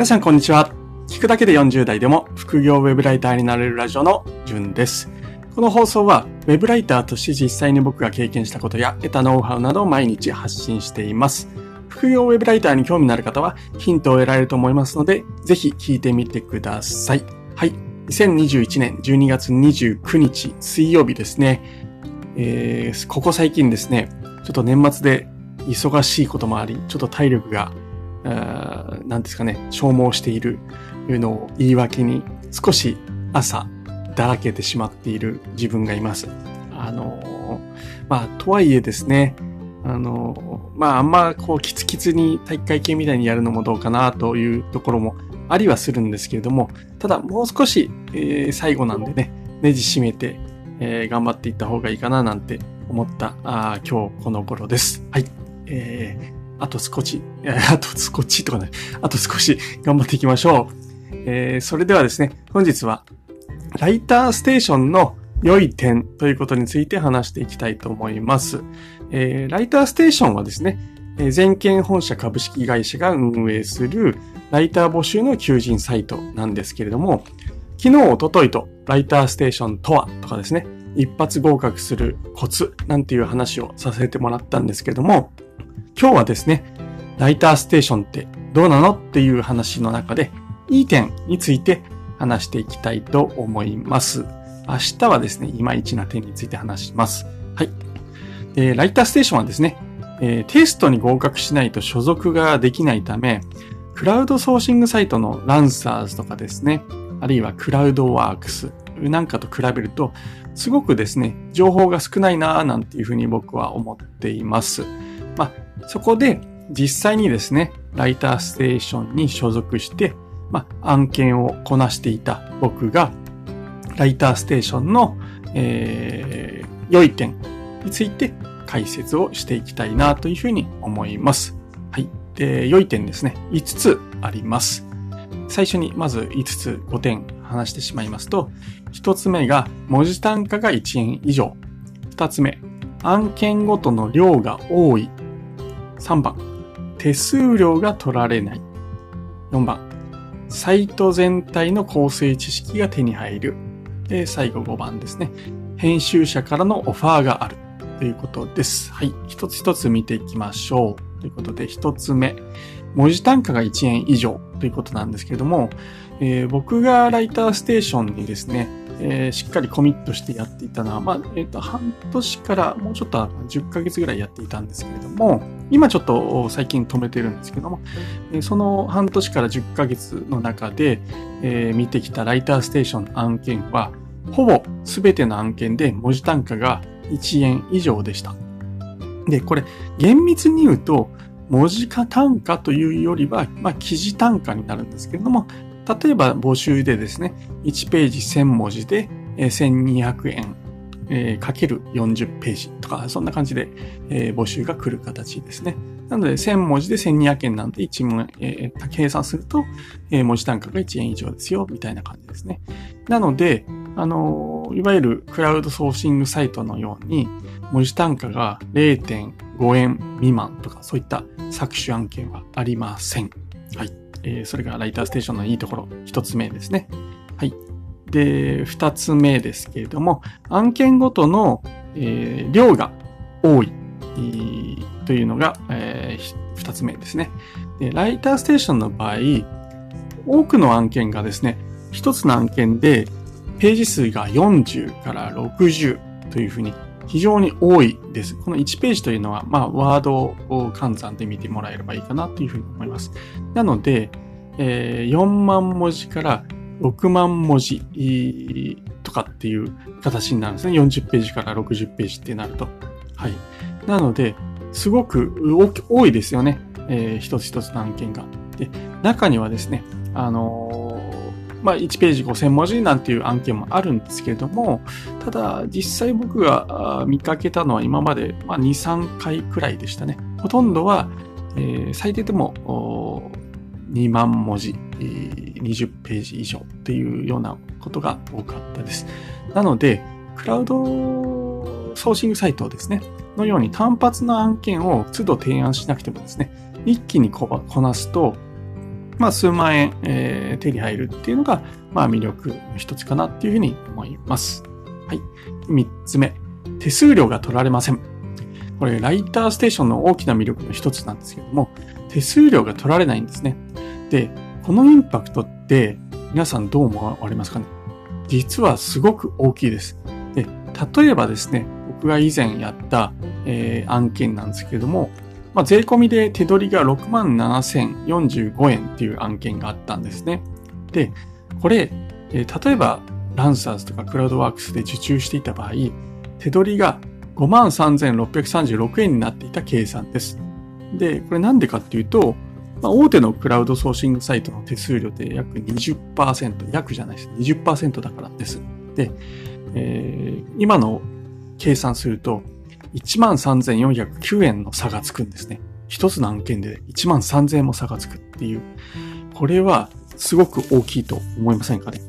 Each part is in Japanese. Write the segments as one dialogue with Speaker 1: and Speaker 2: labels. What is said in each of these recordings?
Speaker 1: 皆さんこんにちは。聞くだけで40代でも副業ウェブライターになれるラジオのじゅんです。この放送はウェブライターとして実際に僕が経験したことや得たノウハウなどを毎日発信しています。副業ウェブライターに興味のある方はヒントを得られると思いますので、ぜひ聞いてみてください。はい。2021年12月29日水曜日ですね。えー、ここ最近ですね、ちょっと年末で忙しいこともあり、ちょっと体力が何ですかね、消耗しているのを言い訳に少し朝だらけてしまっている自分がいます。あの、まあ、とはいえですね、あの、まあ、あんまこうキツキツに体育会系みたいにやるのもどうかなというところもありはするんですけれども、ただもう少し、えー、最後なんでね、ネジ締めて、えー、頑張っていった方がいいかななんて思ったあ今日この頃です。はい。えーあと少し、あと少しとかね、あと少し頑張っていきましょう。えー、それではですね、本日は、ライターステーションの良い点ということについて話していきたいと思います。えー、ライターステーションはですね、全県本社株式会社が運営するライター募集の求人サイトなんですけれども、昨日、おとといとライターステーションとはとかですね、一発合格するコツなんていう話をさせてもらったんですけれども、今日はですね、ライターステーションってどうなのっていう話の中で、いい点について話していきたいと思います。明日はですね、いまいちな点について話します。はい。でライターステーションはですね、えー、テストに合格しないと所属ができないため、クラウドソーシングサイトのランサーズとかですね、あるいはクラウドワークスなんかと比べると、すごくですね、情報が少ないなぁなんていうふうに僕は思っています。まあ、そこで実際にですね、ライターステーションに所属して、まあ、案件をこなしていた僕が、ライターステーションの、えー、良い点について解説をしていきたいなというふうに思います。はい。で、良い点ですね。5つあります。最初にまず5つ5点話してしまいますと、1つ目が文字単価が1円以上。2つ目、案件ごとの量が多い3番、手数料が取られない。4番、サイト全体の構成知識が手に入る。で、最後5番ですね。編集者からのオファーがある。ということです。はい。一つ一つ見ていきましょう。ということで、一つ目。文字単価が1円以上ということなんですけれども、えー、僕がライターステーションにですね、えー、しっかりコミットしてやっていたのは、まあ、え、ー、と、半年からもうちょっと10ヶ月ぐらいやっていたんですけれども、今ちょっと最近止めてるんですけども、その半年から10ヶ月の中で、えー、見てきたライターステーション案件は、ほぼ全ての案件で文字単価が1円以上でした。で、これ、厳密に言うと、文字化単価というよりは、まあ、記事単価になるんですけれども、例えば募集でですね、1ページ1000文字で1200円、かける40ページとか、そんな感じで、募集が来る形ですね。なので、1000文字で1200円なんで1文、えー、計算すると、え、文字単価が1円以上ですよ、みたいな感じですね。なので、あの、いわゆるクラウドソーシングサイトのように、文字単価が0.5円未満とか、そういった搾取案件はありません。はい。えー、それがライターステーションのいいところ、一つ目ですね。はい。で、二つ目ですけれども、案件ごとの、えー、量が多い、というのが、えー、二つ目ですねで。ライターステーションの場合、多くの案件がですね、一つの案件でページ数が40から60というふうに非常に多いです。この1ページというのは、まあ、ワードを換算で見てもらえればいいかなというふうに思います。なので、えー、4万文字から6万文字とかっていう形になるんですね。40ページから60ページってなると。はい。なので、すごく多いですよね。えー、一つ一つの案件が。で、中にはですね、あのーまあ、1ページ5000文字なんていう案件もあるんですけれども、ただ、実際僕が見かけたのは今まで、まあ、2、3回くらいでしたね。ほとんどは、えー、最低でも2万文字、20ページ以上っていうようなことが多かったです。なので、クラウドソーシングサイトですね、のように単発の案件を都度提案しなくてもですね、一気にこなすと、まあ、数万円、えー、手に入るっていうのが、まあ、魅力の一つかなっていうふうに思います。はい。三つ目、手数料が取られません。これ、ライターステーションの大きな魅力の一つなんですけども、手数料が取られないんですね。で、このインパクトって皆さんどう思われますかね？実はすごく大きいです。で、例えばですね、僕が以前やった、えー、案件なんですけれども、まあ、税込みで手取りが67,045円っていう案件があったんですね。で、これ、えー、例えばランサーズとかクラウドワークスで受注していた場合、手取りが53,636円になっていた計算です。で、これなんでかっていうと、まあ、大手のクラウドソーシングサイトの手数料って約20%、約じゃないです。20%だからです。で、えー、今の計算すると、13,409円の差がつくんですね。一つの案件で1万3000円も差がつくっていう。これはすごく大きいと思いませんかね。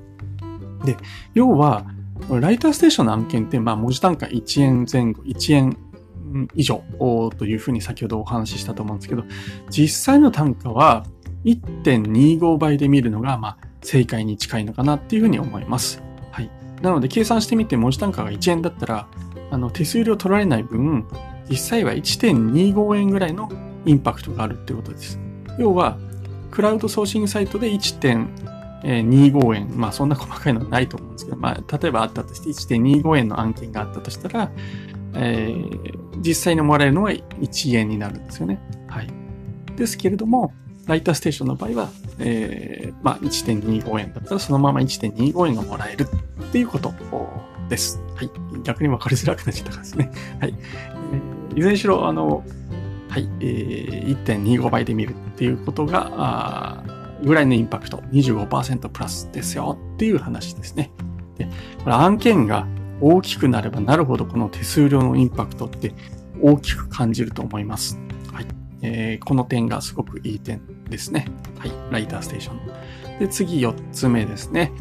Speaker 1: で、要は、ライターステーションの案件って、まあ文字単価1円前後、1円以上というふうに先ほどお話ししたと思うんですけど、実際の単価は1.25倍で見るのが、まあ正解に近いのかなっていうふうに思います。はい。なので計算してみて文字単価が1円だったら、あの手数料取られない分、実際は1.25円ぐらいのインパクトがあるってことです。要は、クラウドソーシングサイトで1.25円、まあそんな細かいのはないと思うんですけど、まあ例えばあったとして1.25円の案件があったとしたら、えー、実際にもらえるのは1円になるんですよね。はい。ですけれども、ライターステーションの場合は、えー、まあ1.25円だったらそのまま1.25円がもらえるっていうことです。はい。逆に分かりづらくなっちゃったからですね。はい。いずれにしろ、あの、はい、えー、1.25倍で見るっていうことが、あぐらいのインパクト、25%プラスですよっていう話ですね。で、これ案件が大きくなればなるほどこの手数料のインパクトって大きく感じると思います。はい。えー、この点がすごくいい点ですね。はい。ライターステーション。で、次4つ目ですね。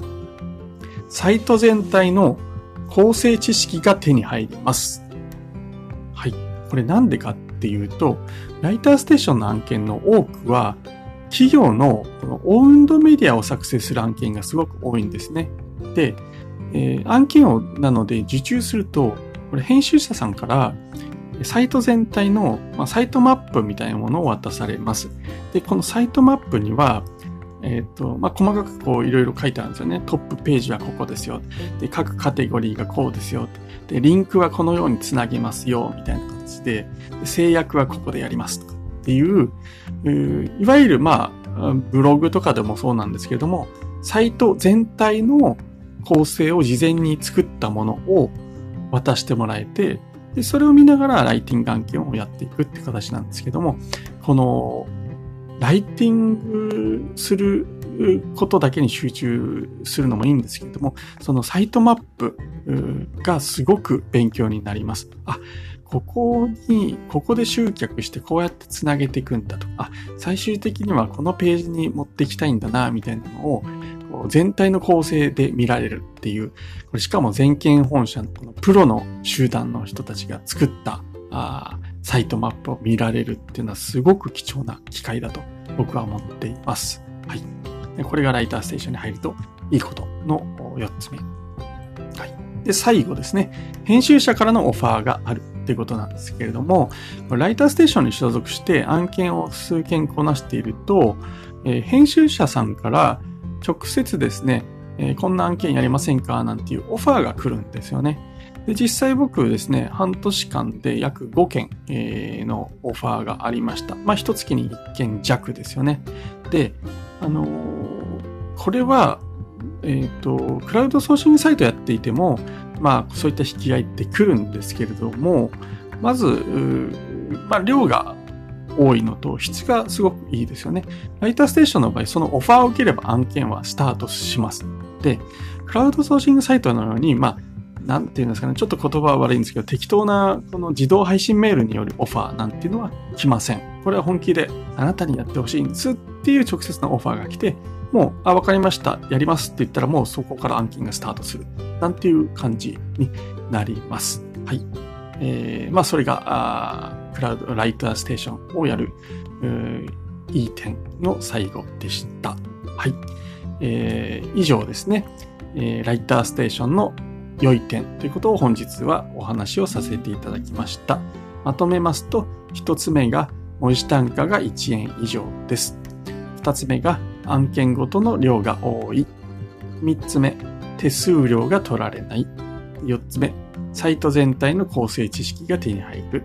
Speaker 1: サイト全体の構成知識が手に入ります。はい。これなんでかっていうと、ライターステーションの案件の多くは、企業のこのオウンドメディアを作成する案件がすごく多いんですね。で、えー、案件をなので受注すると、これ編集者さんからサイト全体の、まあ、サイトマップみたいなものを渡されます。で、このサイトマップには、えっ、ー、と、まあ、細かくこういろいろ書いてあるんですよね。トップページはここですよ。で、各カテゴリーがこうですよ。で、リンクはこのようにつなげますよ。みたいな形で、で制約はここでやりますとかっていう、いわゆるまあ、ブログとかでもそうなんですけれども、サイト全体の構成を事前に作ったものを渡してもらえて、で、それを見ながらライティング案件をやっていくって形なんですけども、このライティングすることだけに集中するのもいいんですけれども、そのサイトマップがすごく勉強になります。あ、ここに、ここで集客してこうやってつなげていくんだとか、最終的にはこのページに持っていきたいんだな、みたいなのを、全体の構成で見られるっていう、これしかも全県本社のこのプロの集団の人たちが作ったあサイトマップを見られるっていうのはすごく貴重な機会だと僕は思っています。はい。これがライターステーションに入るといいことの4つ目。はい。で、最後ですね。編集者からのオファーがあるっていうことなんですけれども、ライターステーションに所属して案件を数件こなしていると、えー、編集者さんから直接ですね、えー、こんな案件やりませんか？なんていうオファーが来るんですよね。で実際僕ですね、半年間で約5件、えー、のオファーがありました。まあ、一月に1件弱ですよね。で、あのー、これは、えっ、ー、と、クラウドソーシングサイトやっていても、まあ、そういった引き合いって来るんですけれども、まず、まあ、量が多いのと質がすごくいいですよね。ライターステーションの場合、そのオファーを受ければ案件はスタートします。で、クラウドソーシングサイトのように、まあ、なんていうんですかね、ちょっと言葉は悪いんですけど、適当なこの自動配信メールによるオファーなんていうのは来ません。これは本気であなたにやってほしいんですっていう直接のオファーが来て、もう、あ、わかりました、やりますって言ったらもうそこから案件がスタートする。なんていう感じになります。はい。えー、まあそれが、あクラウド、ライターステーションをやる、いい点の最後でした。はい。えー、以上ですね、えー、ライターステーションの良い点ということを本日はお話をさせていただきました。まとめますと、一つ目が文字単価が1円以上です。二つ目が案件ごとの量が多い。三つ目、手数料が取られない。四つ目、サイト全体の構成知識が手に入る。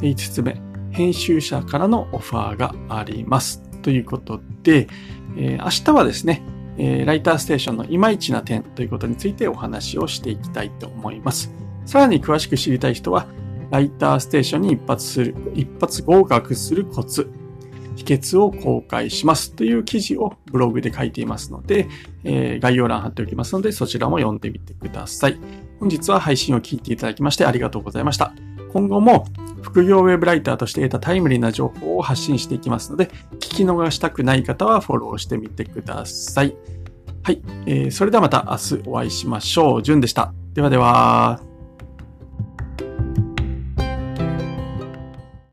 Speaker 1: 五つ目、編集者からのオファーがあります。ということで、えー、明日はですね、えー、ライターステーションのいまいちな点ということについてお話をしていきたいと思います。さらに詳しく知りたい人は、ライターステーションに一発する、一発合格するコツ、秘訣を公開しますという記事をブログで書いていますので、えー、概要欄貼っておきますので、そちらも読んでみてください。本日は配信を聞いていただきましてありがとうございました。今後も副業ウェブライターとして得たタイムリーな情報を発信していきますので、聞き逃したくない方はフォローしてみてください。はい。えー、それではまた明日お会いしましょう。じゅんでした。ではでは。